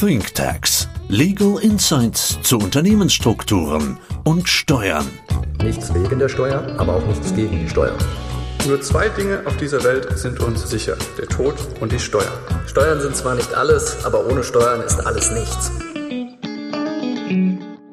ThinkTax. Legal Insights zu Unternehmensstrukturen und Steuern. Nichts wegen der Steuer, aber auch nichts gegen die Steuer. Nur zwei Dinge auf dieser Welt sind uns sicher, der Tod und die Steuern. Steuern sind zwar nicht alles, aber ohne Steuern ist alles nichts.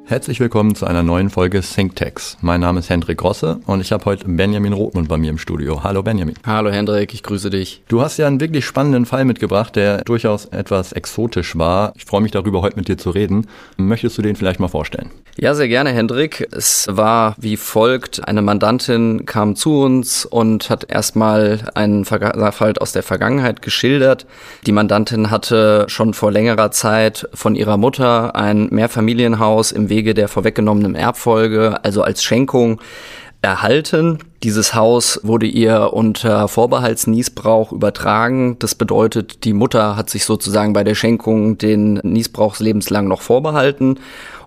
Herzlich willkommen zu einer neuen Folge ThinkTax. Mein Name ist Hendrik Grosse und ich habe heute Benjamin Rothmund bei mir im Studio. Hallo Benjamin. Hallo Hendrik, ich grüße dich. Du hast ja einen wirklich spannenden Fall mitgebracht, der durchaus etwas exotisch war. Ich freue mich darüber, heute mit dir zu reden. Möchtest du den vielleicht mal vorstellen? Ja, sehr gerne, Hendrik. Es war wie folgt. Eine Mandantin kam zu uns und hat erstmal einen Sachverhalt aus der Vergangenheit geschildert. Die Mandantin hatte schon vor längerer Zeit von ihrer Mutter ein Mehrfamilienhaus im Wege der vorweggenommenen Erbfolge, also als Schenkung, erhalten. Dieses Haus wurde ihr unter Vorbehaltsniesbrauch übertragen. Das bedeutet, die Mutter hat sich sozusagen bei der Schenkung den Niesbrauch lebenslang noch vorbehalten.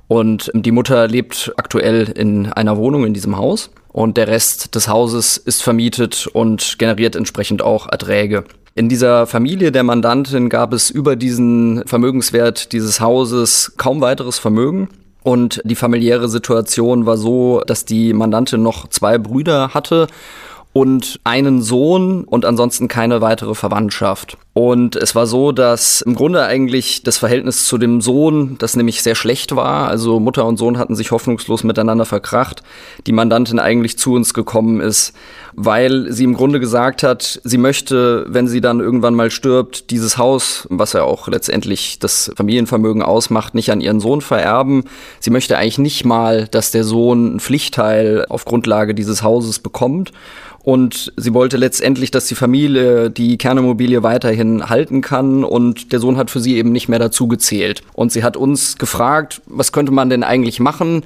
Und die Mutter lebt aktuell in einer Wohnung in diesem Haus. Und der Rest des Hauses ist vermietet und generiert entsprechend auch Erträge. In dieser Familie der Mandantin gab es über diesen Vermögenswert dieses Hauses kaum weiteres Vermögen. Und die familiäre Situation war so, dass die Mandantin noch zwei Brüder hatte und einen Sohn und ansonsten keine weitere Verwandtschaft. Und es war so, dass im Grunde eigentlich das Verhältnis zu dem Sohn, das nämlich sehr schlecht war, also Mutter und Sohn hatten sich hoffnungslos miteinander verkracht, die Mandantin eigentlich zu uns gekommen ist, weil sie im Grunde gesagt hat, sie möchte, wenn sie dann irgendwann mal stirbt, dieses Haus, was ja auch letztendlich das Familienvermögen ausmacht, nicht an ihren Sohn vererben. Sie möchte eigentlich nicht mal, dass der Sohn einen Pflichtteil auf Grundlage dieses Hauses bekommt. Und sie wollte letztendlich, dass die Familie die Kernimmobilie weiterhin halten kann und der Sohn hat für sie eben nicht mehr dazu gezählt. Und sie hat uns gefragt, was könnte man denn eigentlich machen?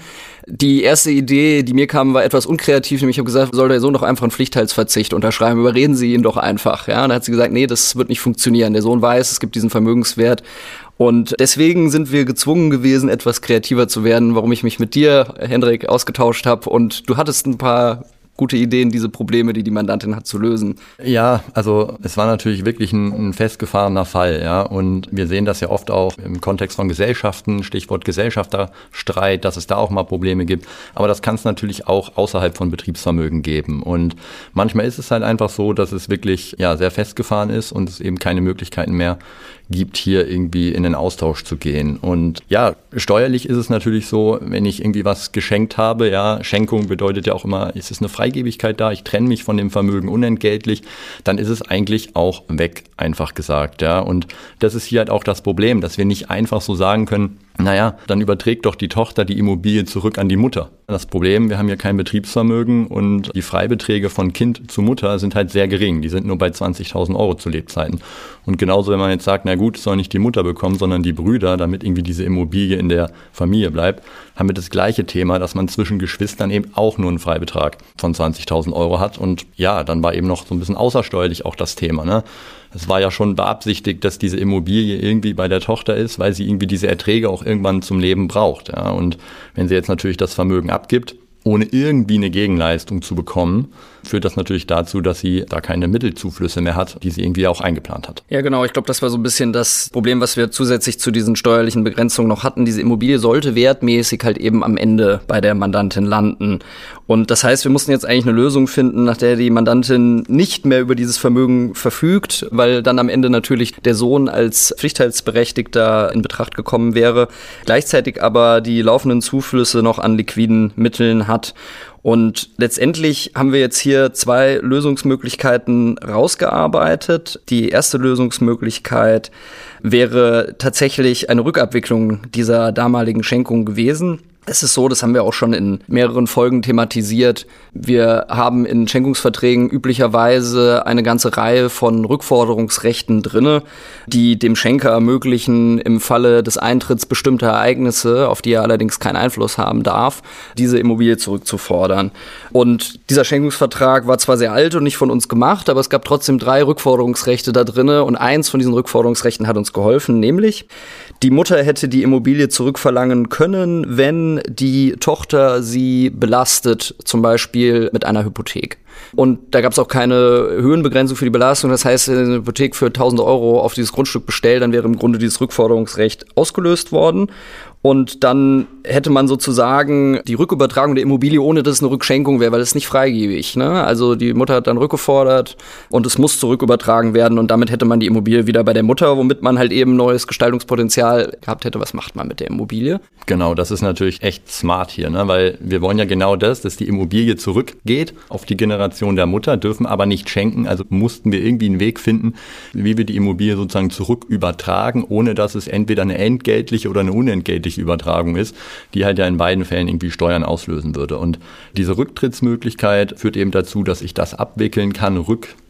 Die erste Idee, die mir kam, war etwas unkreativ, nämlich ich habe gesagt, soll der Sohn doch einfach einen Pflichtteilsverzicht unterschreiben, überreden Sie ihn doch einfach. Ja, und dann hat sie gesagt, nee, das wird nicht funktionieren. Der Sohn weiß, es gibt diesen Vermögenswert und deswegen sind wir gezwungen gewesen, etwas kreativer zu werden, warum ich mich mit dir, Hendrik, ausgetauscht habe. Und du hattest ein paar gute Ideen, diese Probleme, die die Mandantin hat, zu lösen. Ja, also es war natürlich wirklich ein, ein festgefahrener Fall, ja. Und wir sehen das ja oft auch im Kontext von Gesellschaften, Stichwort Gesellschafterstreit, dass es da auch mal Probleme gibt. Aber das kann es natürlich auch außerhalb von Betriebsvermögen geben. Und manchmal ist es halt einfach so, dass es wirklich ja sehr festgefahren ist und es eben keine Möglichkeiten mehr gibt, hier irgendwie in den Austausch zu gehen. Und ja, steuerlich ist es natürlich so, wenn ich irgendwie was geschenkt habe, ja, Schenkung bedeutet ja auch immer, ist es eine Freigebigkeit da, ich trenne mich von dem Vermögen unentgeltlich, dann ist es eigentlich auch weg, einfach gesagt, ja. Und das ist hier halt auch das Problem, dass wir nicht einfach so sagen können, naja, dann überträgt doch die Tochter die Immobilie zurück an die Mutter. Das Problem, wir haben hier kein Betriebsvermögen und die Freibeträge von Kind zu Mutter sind halt sehr gering. Die sind nur bei 20.000 Euro zu Lebzeiten. Und genauso, wenn man jetzt sagt, na gut, soll nicht die Mutter bekommen, sondern die Brüder, damit irgendwie diese Immobilie in der Familie bleibt, haben wir das gleiche Thema, dass man zwischen Geschwistern eben auch nur einen Freibetrag von 20.000 Euro hat. Und ja, dann war eben noch so ein bisschen außersteuerlich auch das Thema. Ne? Es war ja schon beabsichtigt, dass diese Immobilie irgendwie bei der Tochter ist, weil sie irgendwie diese Erträge auch irgendwann zum Leben braucht. Ja? Und wenn sie jetzt natürlich das Vermögen abgibt, ohne irgendwie eine Gegenleistung zu bekommen, führt das natürlich dazu, dass sie da keine Mittelzuflüsse mehr hat, die sie irgendwie auch eingeplant hat. Ja, genau. Ich glaube, das war so ein bisschen das Problem, was wir zusätzlich zu diesen steuerlichen Begrenzungen noch hatten. Diese Immobilie sollte wertmäßig halt eben am Ende bei der Mandantin landen. Und das heißt, wir mussten jetzt eigentlich eine Lösung finden, nach der die Mandantin nicht mehr über dieses Vermögen verfügt, weil dann am Ende natürlich der Sohn als Pflichtteilsberechtigter in Betracht gekommen wäre, gleichzeitig aber die laufenden Zuflüsse noch an liquiden Mitteln hat. Und letztendlich haben wir jetzt hier zwei Lösungsmöglichkeiten rausgearbeitet. Die erste Lösungsmöglichkeit wäre tatsächlich eine Rückabwicklung dieser damaligen Schenkung gewesen. Es ist so, das haben wir auch schon in mehreren Folgen thematisiert. Wir haben in Schenkungsverträgen üblicherweise eine ganze Reihe von Rückforderungsrechten drinne, die dem Schenker ermöglichen, im Falle des Eintritts bestimmter Ereignisse, auf die er allerdings keinen Einfluss haben darf, diese Immobilie zurückzufordern. Und dieser Schenkungsvertrag war zwar sehr alt und nicht von uns gemacht, aber es gab trotzdem drei Rückforderungsrechte da drinne und eins von diesen Rückforderungsrechten hat uns geholfen, nämlich die Mutter hätte die Immobilie zurückverlangen können, wenn die Tochter sie belastet, zum Beispiel mit einer Hypothek. Und da gab es auch keine Höhenbegrenzung für die Belastung. Das heißt, wenn eine Hypothek für 1000 Euro auf dieses Grundstück bestellt, dann wäre im Grunde dieses Rückforderungsrecht ausgelöst worden. Und dann hätte man sozusagen die Rückübertragung der Immobilie, ohne dass es eine Rückschenkung wäre, weil es nicht freigebig. Ne? Also die Mutter hat dann rückgefordert und es muss zurückübertragen werden und damit hätte man die Immobilie wieder bei der Mutter, womit man halt eben neues Gestaltungspotenzial gehabt hätte. Was macht man mit der Immobilie? Genau, das ist natürlich echt smart hier, ne? weil wir wollen ja genau das, dass die Immobilie zurückgeht auf die Generation der Mutter, dürfen aber nicht schenken. Also mussten wir irgendwie einen Weg finden, wie wir die Immobilie sozusagen zurückübertragen, ohne dass es entweder eine entgeltliche oder eine unentgeltliche Übertragung ist die halt ja in beiden Fällen irgendwie Steuern auslösen würde. Und diese Rücktrittsmöglichkeit führt eben dazu, dass ich das abwickeln kann,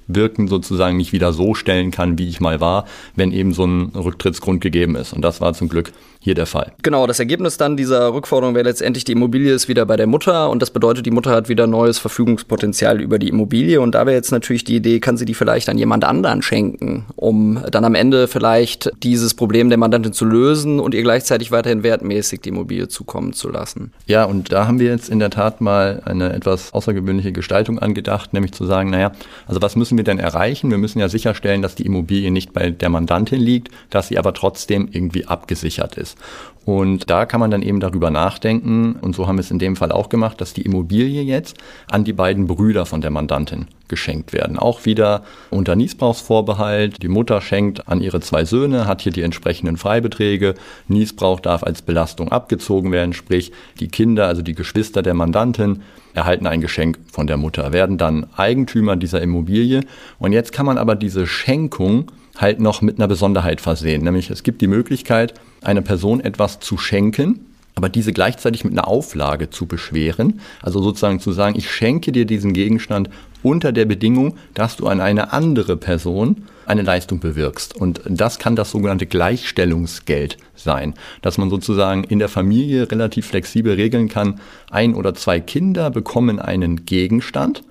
rückwirkend sozusagen nicht wieder so stellen kann, wie ich mal war, wenn eben so ein Rücktrittsgrund gegeben ist. Und das war zum Glück hier der Fall. Genau, das Ergebnis dann dieser Rückforderung wäre letztendlich, die Immobilie ist wieder bei der Mutter und das bedeutet, die Mutter hat wieder neues Verfügungspotenzial über die Immobilie und da wäre jetzt natürlich die Idee, kann sie die vielleicht an jemand anderen schenken, um dann am Ende vielleicht dieses Problem der Mandantin zu lösen und ihr gleichzeitig weiterhin wertmäßig die Immobilie zukommen zu lassen. Ja, und da haben wir jetzt in der Tat mal eine etwas außergewöhnliche Gestaltung angedacht, nämlich zu sagen, naja, also was müssen wir denn erreichen? Wir müssen ja sicherstellen, dass die Immobilie nicht bei der Mandantin liegt, dass sie aber trotzdem irgendwie abgesichert ist. Und da kann man dann eben darüber nachdenken, und so haben wir es in dem Fall auch gemacht, dass die Immobilie jetzt an die beiden Brüder von der Mandantin geschenkt werden. Auch wieder unter Niesbrauchsvorbehalt. Die Mutter schenkt an ihre zwei Söhne, hat hier die entsprechenden Freibeträge. Niesbrauch darf als Belastung abgezogen werden, sprich die Kinder, also die Geschwister der Mandantin, erhalten ein Geschenk von der Mutter, werden dann Eigentümer dieser Immobilie. Und jetzt kann man aber diese Schenkung halt noch mit einer Besonderheit versehen. Nämlich es gibt die Möglichkeit, einer Person etwas zu schenken, aber diese gleichzeitig mit einer Auflage zu beschweren. Also sozusagen zu sagen, ich schenke dir diesen Gegenstand unter der Bedingung, dass du an eine andere Person eine Leistung bewirkst. Und das kann das sogenannte Gleichstellungsgeld sein, dass man sozusagen in der Familie relativ flexibel regeln kann, ein oder zwei Kinder bekommen einen Gegenstand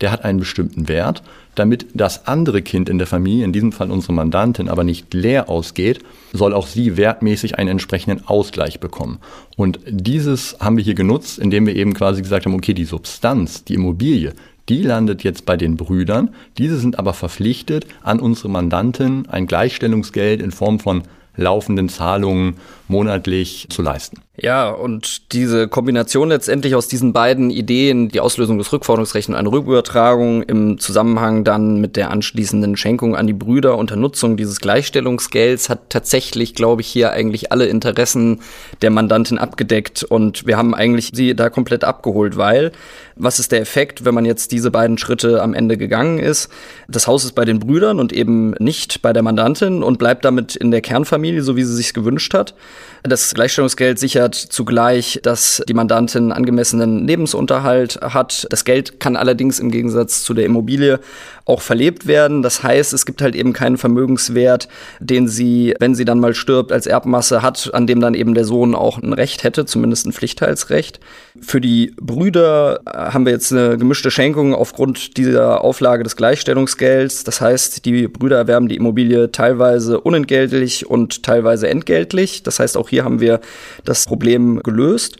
der hat einen bestimmten Wert, damit das andere Kind in der Familie, in diesem Fall unsere Mandantin, aber nicht leer ausgeht, soll auch sie wertmäßig einen entsprechenden Ausgleich bekommen. Und dieses haben wir hier genutzt, indem wir eben quasi gesagt haben, okay, die Substanz, die Immobilie, die landet jetzt bei den Brüdern. Diese sind aber verpflichtet, an unsere Mandantin ein Gleichstellungsgeld in Form von laufenden Zahlungen monatlich zu leisten. Ja, und diese Kombination letztendlich aus diesen beiden Ideen, die Auslösung des Rückforderungsrechts und eine Rückübertragung im Zusammenhang dann mit der anschließenden Schenkung an die Brüder unter Nutzung dieses Gleichstellungsgelds hat tatsächlich, glaube ich, hier eigentlich alle Interessen der Mandantin abgedeckt und wir haben eigentlich sie da komplett abgeholt, weil was ist der Effekt, wenn man jetzt diese beiden Schritte am Ende gegangen ist? Das Haus ist bei den Brüdern und eben nicht bei der Mandantin und bleibt damit in der Kernfamilie, so wie sie sich gewünscht hat. Das Gleichstellungsgeld sichert zugleich, dass die Mandantin angemessenen Lebensunterhalt hat. Das Geld kann allerdings im Gegensatz zu der Immobilie auch verlebt werden. Das heißt, es gibt halt eben keinen Vermögenswert, den sie, wenn sie dann mal stirbt, als Erbmasse hat, an dem dann eben der Sohn auch ein Recht hätte, zumindest ein Pflichtteilsrecht. Für die Brüder haben wir jetzt eine gemischte Schenkung aufgrund dieser Auflage des Gleichstellungsgelds. Das heißt, die Brüder erwerben die Immobilie teilweise unentgeltlich und teilweise entgeltlich. Das heißt, auch hier haben wir das Problem gelöst.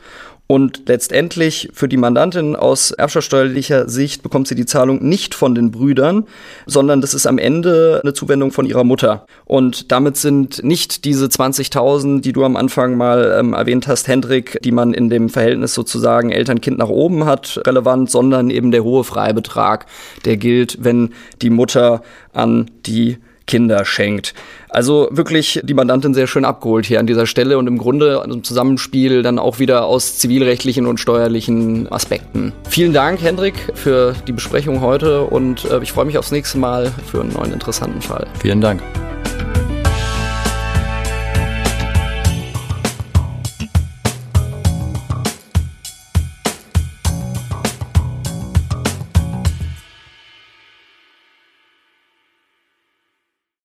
Und letztendlich für die Mandantin aus erbschaftssteuerlicher Sicht bekommt sie die Zahlung nicht von den Brüdern, sondern das ist am Ende eine Zuwendung von ihrer Mutter. Und damit sind nicht diese 20.000, die du am Anfang mal ähm, erwähnt hast, Hendrik, die man in dem Verhältnis sozusagen Eltern-Kind nach oben hat, relevant, sondern eben der hohe Freibetrag, der gilt, wenn die Mutter an die Kinder schenkt. Also wirklich die Mandantin sehr schön abgeholt hier an dieser Stelle und im Grunde im Zusammenspiel dann auch wieder aus zivilrechtlichen und steuerlichen Aspekten. Vielen Dank, Hendrik, für die Besprechung heute und äh, ich freue mich aufs nächste Mal für einen neuen interessanten Fall. Vielen Dank.